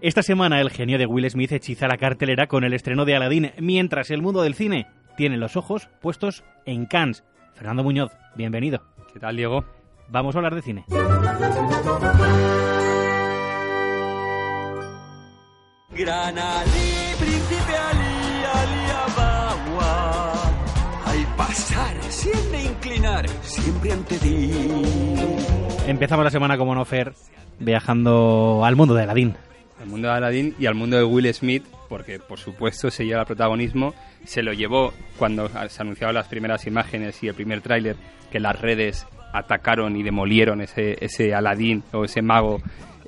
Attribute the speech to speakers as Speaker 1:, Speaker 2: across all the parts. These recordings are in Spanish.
Speaker 1: Esta semana el genio de Will Smith hechiza la cartelera con el estreno de Aladdin, mientras el mundo del cine tiene los ojos puestos en Cannes. Fernando Muñoz, bienvenido.
Speaker 2: ¿Qué tal, Diego?
Speaker 1: Vamos a hablar de cine.
Speaker 3: Gran Ali, príncipe Ali, Ali Abawa. Al pasar, siempre inclinar, siempre ante ti.
Speaker 1: Empezamos la semana como no Fer, viajando al mundo de Aladdin.
Speaker 2: Al mundo de Aladdin y al mundo de Will Smith, porque por supuesto se lleva el protagonismo. Se lo llevó cuando se anunciaban las primeras imágenes y el primer tráiler, que las redes atacaron y demolieron ese, ese Aladdin o ese mago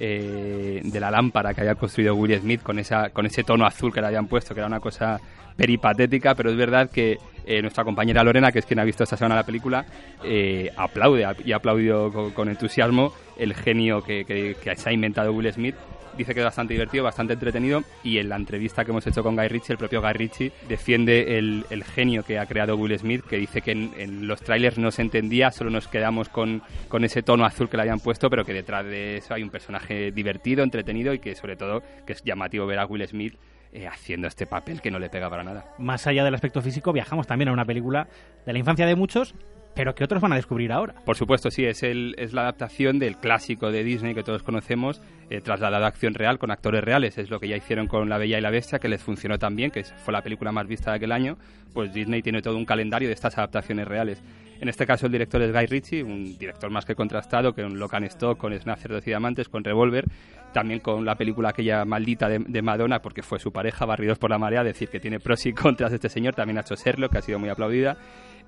Speaker 2: eh, de la lámpara que había construido Will Smith con, esa, con ese tono azul que le habían puesto, que era una cosa peripatética, pero es verdad que eh, nuestra compañera Lorena, que es quien ha visto esta semana la película, eh, aplaude y ha aplaudido con, con, entusiasmo el genio que, se ha inventado Will Smith dice que es bastante divertido, bastante entretenido y en la entrevista que hemos hecho con Guy Ritchie, el propio Guy Ritchie defiende el, el genio que ha creado Will Smith, que dice que en, los trailers no se entendía, solo nos quedamos con, con ese tono azul que le habían puesto, pero que detrás de eso hay un personaje divertido, entretenido y que sobre todo que es llamativo ver a Will Smith eh, haciendo este papel que no le pega para nada.
Speaker 1: Más allá del aspecto físico, viajamos también a una película de la infancia de muchos pero que otros van a descubrir ahora.
Speaker 2: Por supuesto, sí, es, el, es la adaptación del clásico de Disney que todos conocemos, eh, trasladado a acción real con actores reales. Es lo que ya hicieron con La Bella y la Bestia, que les funcionó también, que fue la película más vista de aquel año. Pues Disney tiene todo un calendario de estas adaptaciones reales. En este caso el director es Guy Ritchie, un director más que contrastado, que un Locan Stock, con Snatcher de Diamantes, con Revolver, también con la película aquella maldita de, de, Madonna, porque fue su pareja, Barridos por la Marea, decir que tiene pros y contras de este señor, también ha hecho Sherlock, que ha sido muy aplaudida.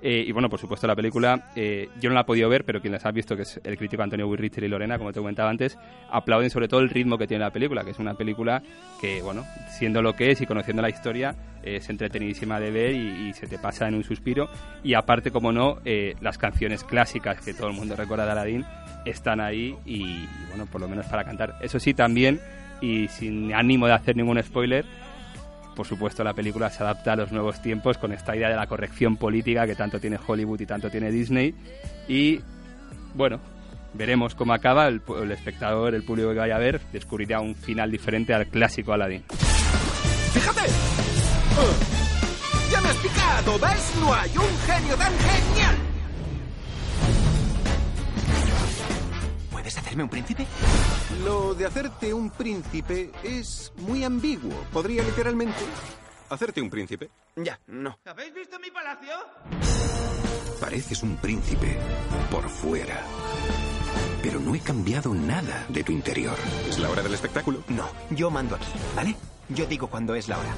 Speaker 2: Eh, y bueno, por supuesto, la película eh, yo no la he podido ver, pero quien las ha visto, que es el crítico Antonio Wirrichter y Lorena, como te comentaba antes, aplauden sobre todo el ritmo que tiene la película, que es una película que, bueno, siendo lo que es y conociendo la historia, es entretenidísima de ver y, y se te pasa en un suspiro. Y aparte, como no, eh, las canciones clásicas que todo el mundo recuerda de Aladdin están ahí y, y, bueno, por lo menos para cantar. Eso sí, también, y sin ánimo de hacer ningún spoiler, por supuesto la película se adapta a los nuevos tiempos con esta idea de la corrección política que tanto tiene Hollywood y tanto tiene Disney. Y bueno veremos cómo acaba. El, el espectador el público que vaya a ver descubrirá un final diferente al clásico Aladdin.
Speaker 4: Fíjate. Ya me has picado ves no hay un genio tan genial hacerme un príncipe?
Speaker 5: Lo de hacerte un príncipe es muy ambiguo. Podría literalmente hacerte un príncipe.
Speaker 4: Ya, no.
Speaker 6: ¿Habéis visto mi palacio?
Speaker 5: Pareces un príncipe por fuera. Pero no he cambiado nada de tu interior. ¿Es la hora del espectáculo?
Speaker 4: No, yo mando aquí, ¿vale? Yo digo cuando es la hora.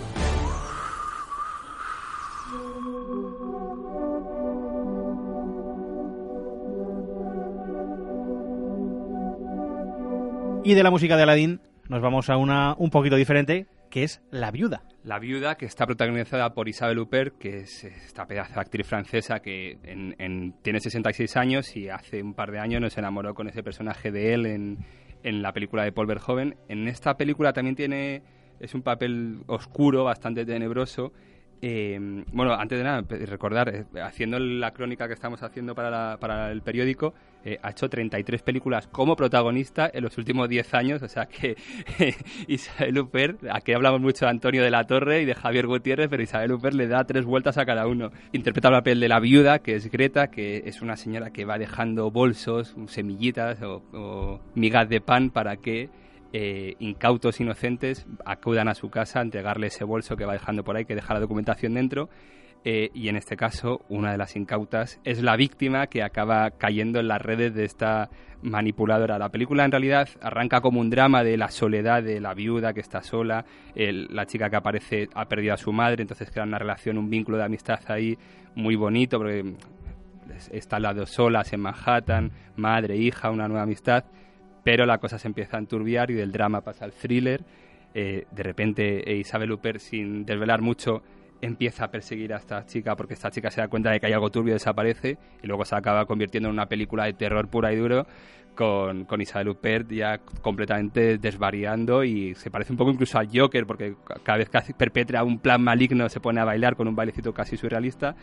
Speaker 1: Y de la música de Aladdin nos vamos a una un poquito diferente, que es La Viuda.
Speaker 2: La Viuda, que está protagonizada por Isabelle Huppert, que es esta pedazo de actriz francesa que en, en, tiene 66 años y hace un par de años nos enamoró con ese personaje de él en, en la película de Paul Verhoeven. En esta película también tiene es un papel oscuro, bastante tenebroso. Eh, bueno, antes de nada, recordar, eh, haciendo la crónica que estamos haciendo para, la, para el periódico, eh, ha hecho 33 películas como protagonista en los últimos 10 años, o sea que Isabel Huppert, aquí hablamos mucho de Antonio de la Torre y de Javier Gutiérrez, pero Isabel Huppert le da tres vueltas a cada uno. Interpreta el papel de la viuda, que es Greta, que es una señora que va dejando bolsos, semillitas o, o migas de pan para que eh, incautos inocentes acudan a su casa a entregarle ese bolso que va dejando por ahí, que deja la documentación dentro. Eh, y en este caso, una de las incautas es la víctima que acaba cayendo en las redes de esta manipuladora. La película en realidad arranca como un drama de la soledad de la viuda que está sola, la chica que aparece ha perdido a su madre, entonces crea una relación, un vínculo de amistad ahí muy bonito, porque están las dos solas en Manhattan, madre, hija, una nueva amistad pero la cosa se empieza a enturbiar y del drama pasa al thriller. Eh, de repente eh, Isabel Huppert, sin desvelar mucho, empieza a perseguir a esta chica porque esta chica se da cuenta de que hay algo turbio, desaparece y luego se acaba convirtiendo en una película de terror pura y duro con, con Isabel Huppert ya completamente desvariando y se parece un poco incluso al Joker porque cada vez que perpetra un plan maligno se pone a bailar con un bailecito casi surrealista.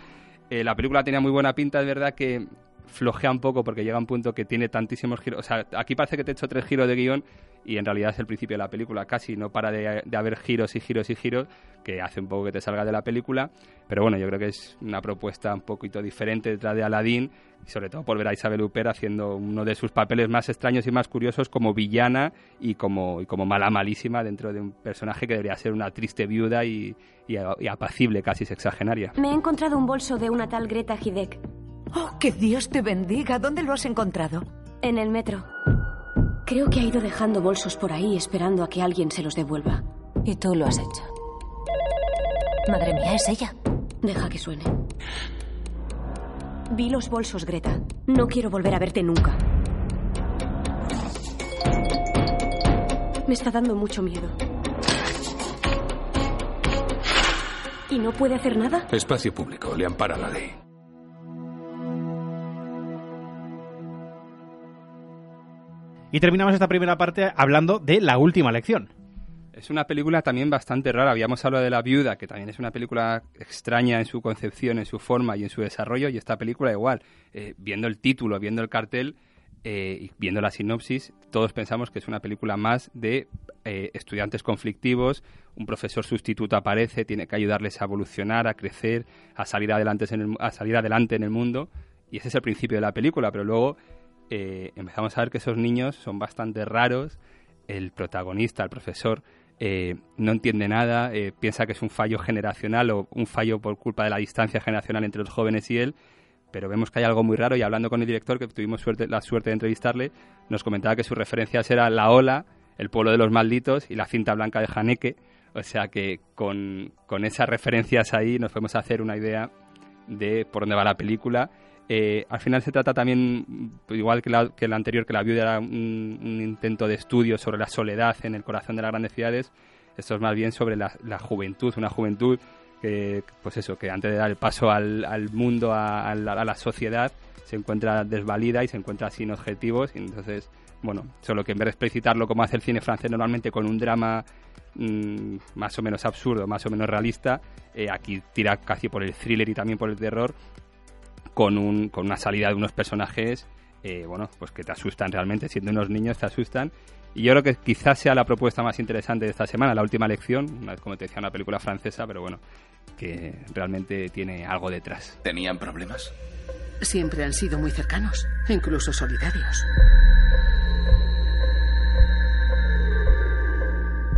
Speaker 2: Eh, la película tenía muy buena pinta, es verdad que flojea un poco porque llega un punto que tiene tantísimos giros. O sea, aquí parece que te he hecho tres giros de guion y en realidad es el principio de la película. Casi no para de, haber giros y giros y giros que hace un poco que te salga de la película. Pero bueno, yo creo que es una propuesta un poquito diferente detrás de Aladdin y sobre todo por ver a Isabel Huppert haciendo uno de sus papeles más extraños y más curiosos como villana y como, y como mala malísima dentro de un personaje que debería ser una triste viuda y, y, apacible, casi sexagenaria.
Speaker 6: Me he encontrado un bolso de una tal Greta Hidek.
Speaker 7: Oh, que Dios te bendiga. ¿Dónde lo has encontrado?
Speaker 6: En el metro. Creo que ha ido dejando bolsos por ahí esperando a que alguien se los devuelva.
Speaker 7: Y tú lo has hecho. Madre mía, es ella.
Speaker 6: Deja que suene. Vi los bolsos, Greta. No quiero volver a verte nunca. Me está dando mucho miedo. ¿Y no puede hacer nada?
Speaker 5: Espacio público, le ampara la ley.
Speaker 1: Y terminamos esta primera parte hablando de la última lección.
Speaker 2: Es una película también bastante rara. Habíamos hablado de La Viuda, que también es una película extraña en su concepción, en su forma y en su desarrollo, y esta película igual. Eh, viendo el título, viendo el cartel eh, viendo la sinopsis, todos pensamos que es una película más de eh, estudiantes conflictivos, un profesor sustituto aparece, tiene que ayudarles a evolucionar, a crecer, a salir adelante en el, a salir adelante en el mundo, y ese es el principio de la película, pero luego eh, empezamos a ver que esos niños son bastante raros. El protagonista, el profesor, eh, no entiende nada, eh, piensa que es un fallo generacional o un fallo por culpa de la distancia generacional entre los jóvenes y él, pero vemos que hay algo muy raro y hablando con el director, que tuvimos suerte, la suerte de entrevistarle, nos comentaba que sus referencias eran La Ola, El pueblo de los malditos y La cinta blanca de Haneke, o sea que con, con esas referencias ahí nos podemos hacer una idea de por dónde va la película eh, al final se trata también, igual que, la, que el anterior, que la viuda era un, intento de estudio sobre la soledad en el corazón de las grandes ciudades, esto es más bien sobre la, juventud, una juventud que, pues eso, que antes de dar el paso al, mundo, a, la, sociedad, se encuentra desvalida y se encuentra sin objetivos. Y entonces, bueno, solo que en vez de explicitarlo como hace el cine francés normalmente con un drama mm, más o menos absurdo, más o menos realista, eh, aquí tira casi por el thriller y también por el terror con, un, con una salida de unos personajes, eh, bueno, pues que te asustan realmente, siendo unos niños te asustan. Y yo creo que quizás sea la propuesta más interesante de esta semana, la última lección, una, como te decía, una película francesa, pero bueno, que realmente tiene algo detrás.
Speaker 5: ¿Tenían problemas?
Speaker 7: Siempre han sido muy cercanos, incluso solidarios.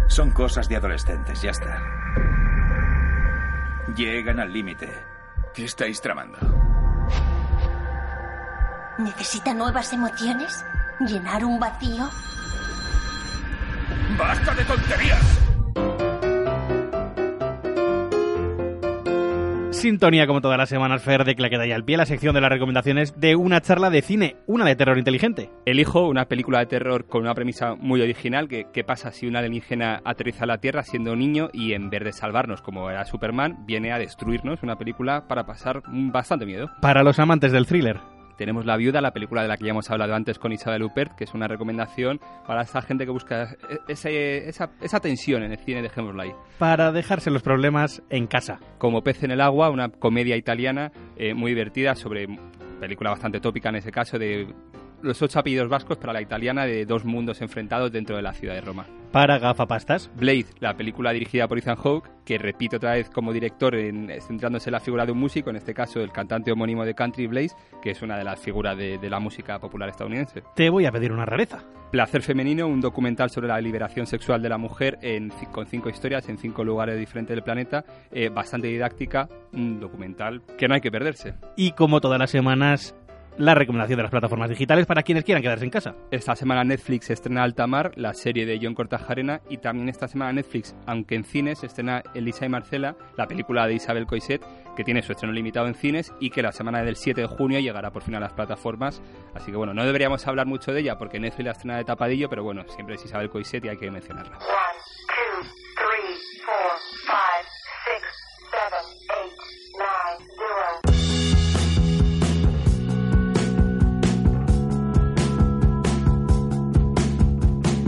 Speaker 8: Son cosas de adolescentes, ya está. Llegan al límite.
Speaker 5: ¿Qué estáis tramando?
Speaker 9: ¿Necesita nuevas emociones? ¿Llenar un vacío?
Speaker 8: ¡Basta de tonterías!
Speaker 1: Sintonía como todas las semanas, Fer, de que la queda ya al pie la sección de las recomendaciones de una charla de cine, una de terror inteligente.
Speaker 2: Elijo una película de terror con una premisa muy original, que qué pasa si una alienígena aterriza a la Tierra siendo niño y en vez de salvarnos como era Superman, viene a destruirnos, una película para pasar bastante miedo.
Speaker 1: Para los amantes del thriller.
Speaker 2: Tenemos La Viuda, la película de la que ya hemos hablado antes con Isabel Huppert, que es una recomendación para esa gente que busca ese, esa, esa, tensión en el cine, dejémoslo ahí.
Speaker 1: Para dejarse los problemas en casa.
Speaker 2: Como Pez en el Agua, una comedia italiana eh, muy divertida sobre película bastante tópica en ese caso de los ocho apellidos vascos para la italiana de dos mundos enfrentados dentro de la ciudad de Roma.
Speaker 1: Para gafapastas.
Speaker 2: Blade, la película dirigida por Ethan Hawke, que repite otra vez como director en, centrándose en la figura de un músico, en este caso el cantante homónimo de Country Blaze, que es una de las figuras de, la música popular estadounidense.
Speaker 1: Te voy a pedir una rareza.
Speaker 2: Placer Femenino, un documental sobre la liberación sexual de la mujer en, con cinco historias en cinco lugares diferentes del planeta, eh, bastante didáctica, un documental que no hay que perderse.
Speaker 1: Y como todas las semanas, la recomendación de las plataformas digitales para quienes quieran quedarse en casa.
Speaker 2: Esta semana Netflix estrena Altamar, la serie de John Cortajarena, y también esta semana Netflix, aunque en cines, estrena Elisa y Marcela, la película de Isabel Coiset, que tiene su estreno limitado en cines y que la semana del 7 de junio llegará por fin a las plataformas. Así que bueno, no deberíamos hablar mucho de ella porque Netflix la estrena de tapadillo, pero bueno, siempre es Isabel Coiset y hay que mencionarla.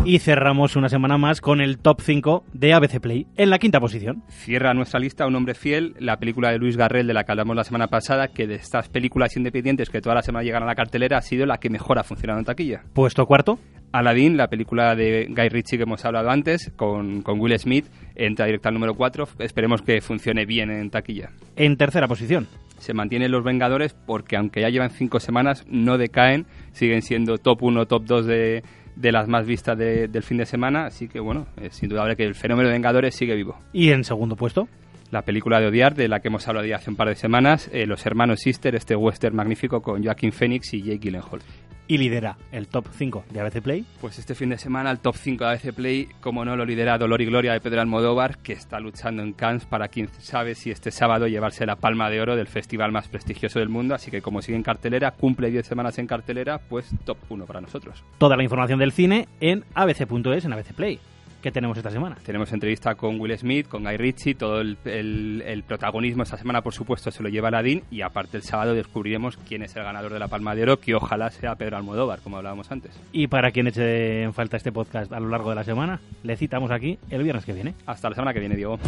Speaker 1: Y cerramos una semana más con el top 5 de ABC Play, en la quinta posición.
Speaker 2: Cierra nuestra lista Un hombre fiel, la película de Luis Garrel de la que hablamos la semana pasada, que de estas películas independientes que toda la semana llegan a la cartelera ha sido la que mejor ha funcionado en taquilla.
Speaker 1: Puesto cuarto.
Speaker 2: Aladdin, la película de Guy Ritchie que hemos hablado antes, con, con Will Smith, entra directo al número 4. Esperemos que funcione bien en taquilla.
Speaker 1: En tercera posición.
Speaker 2: Se mantienen los Vengadores porque aunque ya llevan cinco semanas, no decaen, siguen siendo top 1, top 2 de, de las más vistas de- del fin de semana, así que bueno, es indudable que el fenómeno de Vengadores sigue vivo.
Speaker 1: Y en segundo puesto.
Speaker 2: La película de Odiar, de la que hemos hablado ya hace un par de semanas, eh, Los Hermanos Sister, este western magnífico con Joaquin Phoenix y Jake Gyllenhaal.
Speaker 1: Y lidera el top 5 de ABC Play.
Speaker 2: Pues este fin de semana el top 5 de ABC Play, como no lo lidera Dolor y Gloria de Pedro Almodóvar, que está luchando en Cannes para quien sabe si este sábado llevarse la palma de oro del festival más prestigioso del mundo, así que como sigue en cartelera, cumple 10 semanas en cartelera, pues top 1 para nosotros.
Speaker 1: Toda la información del cine en abc.es, en ABC Play. ¿Qué tenemos esta semana?
Speaker 2: Tenemos entrevista con Will Smith, con Guy Ritchie, todo el, el- el protagonismo esta semana, por supuesto, se lo lleva Aladdin y aparte el sábado descubriremos quién es el ganador de la Palma de Oro, que ojalá sea Pedro Almodóvar, como hablábamos antes.
Speaker 1: Y para quien eche en falta este podcast a lo largo de la semana, le citamos aquí el viernes que viene.
Speaker 2: Hasta la semana que viene, Diego.